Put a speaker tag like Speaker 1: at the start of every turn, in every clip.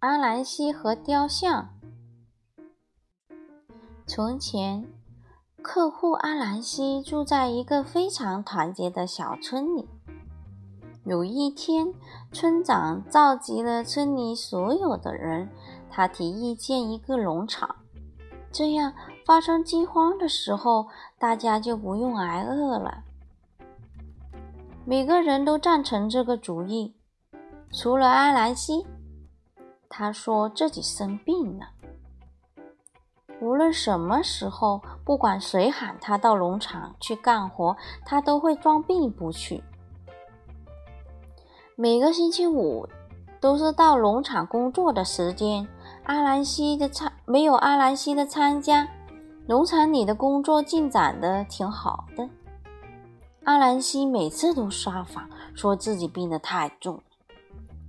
Speaker 1: 阿兰西和雕像。从前，客户阿兰西住在一个非常团结的小村里。有一天，村长召集了村里所有的人，他提议建一个农场，这样发生饥荒的时候，大家就不用挨饿了。每个人都赞成这个主意，除了阿兰西。他说自己生病了。无论什么时候，不管谁喊他到农场去干活，他都会装病不去。每个星期五都是到农场工作的时间。阿兰西的参没有阿兰西的参加，农场里的工作进展的挺好的。阿兰西每次都撒谎，说自己病得太重。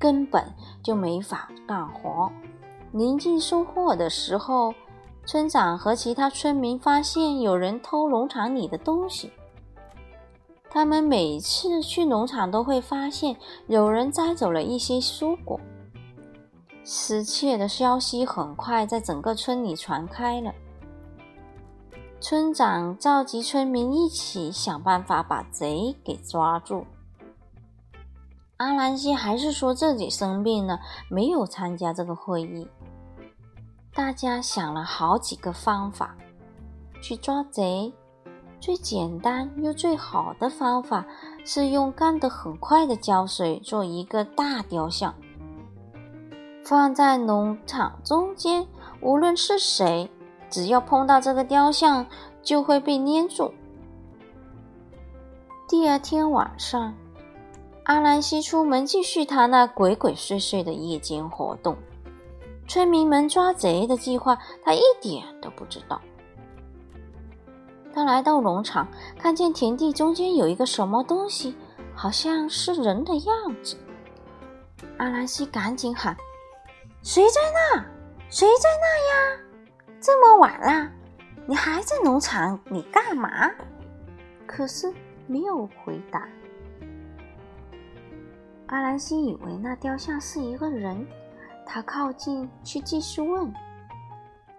Speaker 1: 根本就没法干活。临近收获的时候，村长和其他村民发现有人偷农场里的东西。他们每次去农场都会发现有人摘走了一些蔬果。失窃的消息很快在整个村里传开了。村长召集村民一起想办法把贼给抓住。阿兰西还是说自己生病了，没有参加这个会议。大家想了好几个方法去抓贼，最简单又最好的方法是用干得很快的胶水做一个大雕像，放在农场中间。无论是谁，只要碰到这个雕像，就会被粘住。第二天晚上。阿兰西出门继续他那鬼鬼祟祟的夜间活动，村民们抓贼的计划他一点都不知道。他来到农场，看见田地中间有一个什么东西，好像是人的样子。阿兰西赶紧喊：“谁在那？谁在那呀？这么晚了，你还在农场里干嘛？”可是没有回答。阿兰西以为那雕像是一个人，他靠近去继续问：“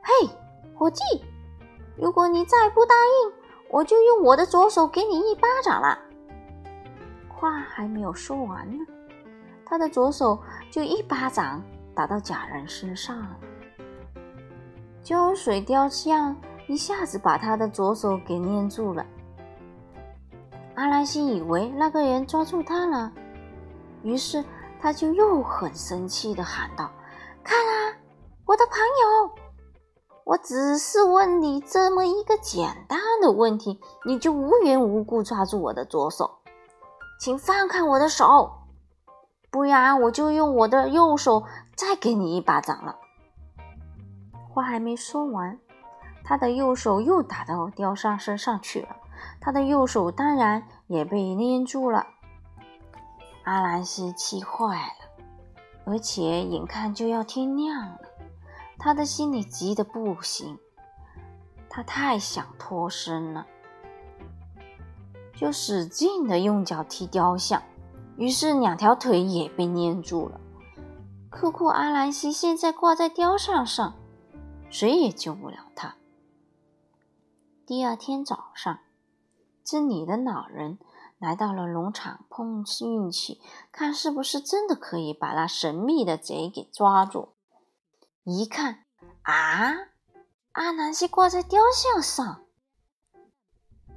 Speaker 1: 嘿，伙计，如果你再不答应，我就用我的左手给你一巴掌了。”话还没有说完呢，他的左手就一巴掌打到假人身上了。胶水雕像一下子把他的左手给粘住了。阿兰西以为那个人抓住他了。于是他就又很生气的喊道：“看啊，我的朋友，我只是问你这么一个简单的问题，你就无缘无故抓住我的左手，请放开我的手，不然我就用我的右手再给你一巴掌了。”话还没说完，他的右手又打到雕像身上去了，他的右手当然也被粘住了。阿兰西气坏了，而且眼看就要天亮了，他的心里急得不行。他太想脱身了，就使劲的用脚踢雕像，于是两条腿也被粘住了。可库阿兰西现在挂在雕像上，谁也救不了他。第二天早上，这里的老人。来到了农场碰运气，看是不是真的可以把那神秘的贼给抓住。一看，啊，阿南西挂在雕像上。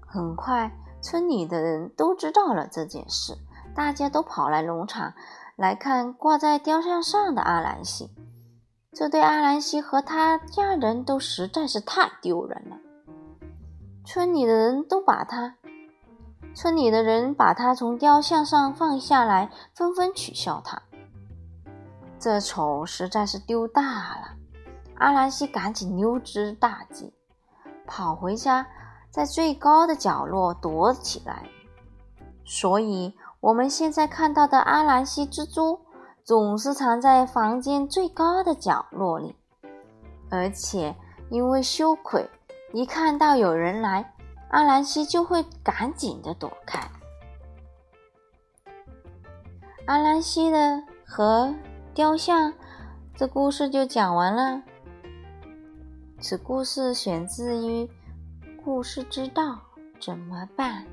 Speaker 1: 很快，村里的人都知道了这件事，大家都跑来农场来看挂在雕像上的阿兰西。这对阿兰西和他家人都实在是太丢人了。村里的人都把他。村里的人把他从雕像上放下来，纷纷取笑他。这丑实在是丢大了。阿兰西赶紧溜之大吉，跑回家，在最高的角落躲起来。所以，我们现在看到的阿兰西蜘蛛，总是藏在房间最高的角落里，而且因为羞愧，一看到有人来。阿兰西就会赶紧的躲开。阿兰西的和雕像这故事就讲完了。此故事选自于《故事之道》，怎么办？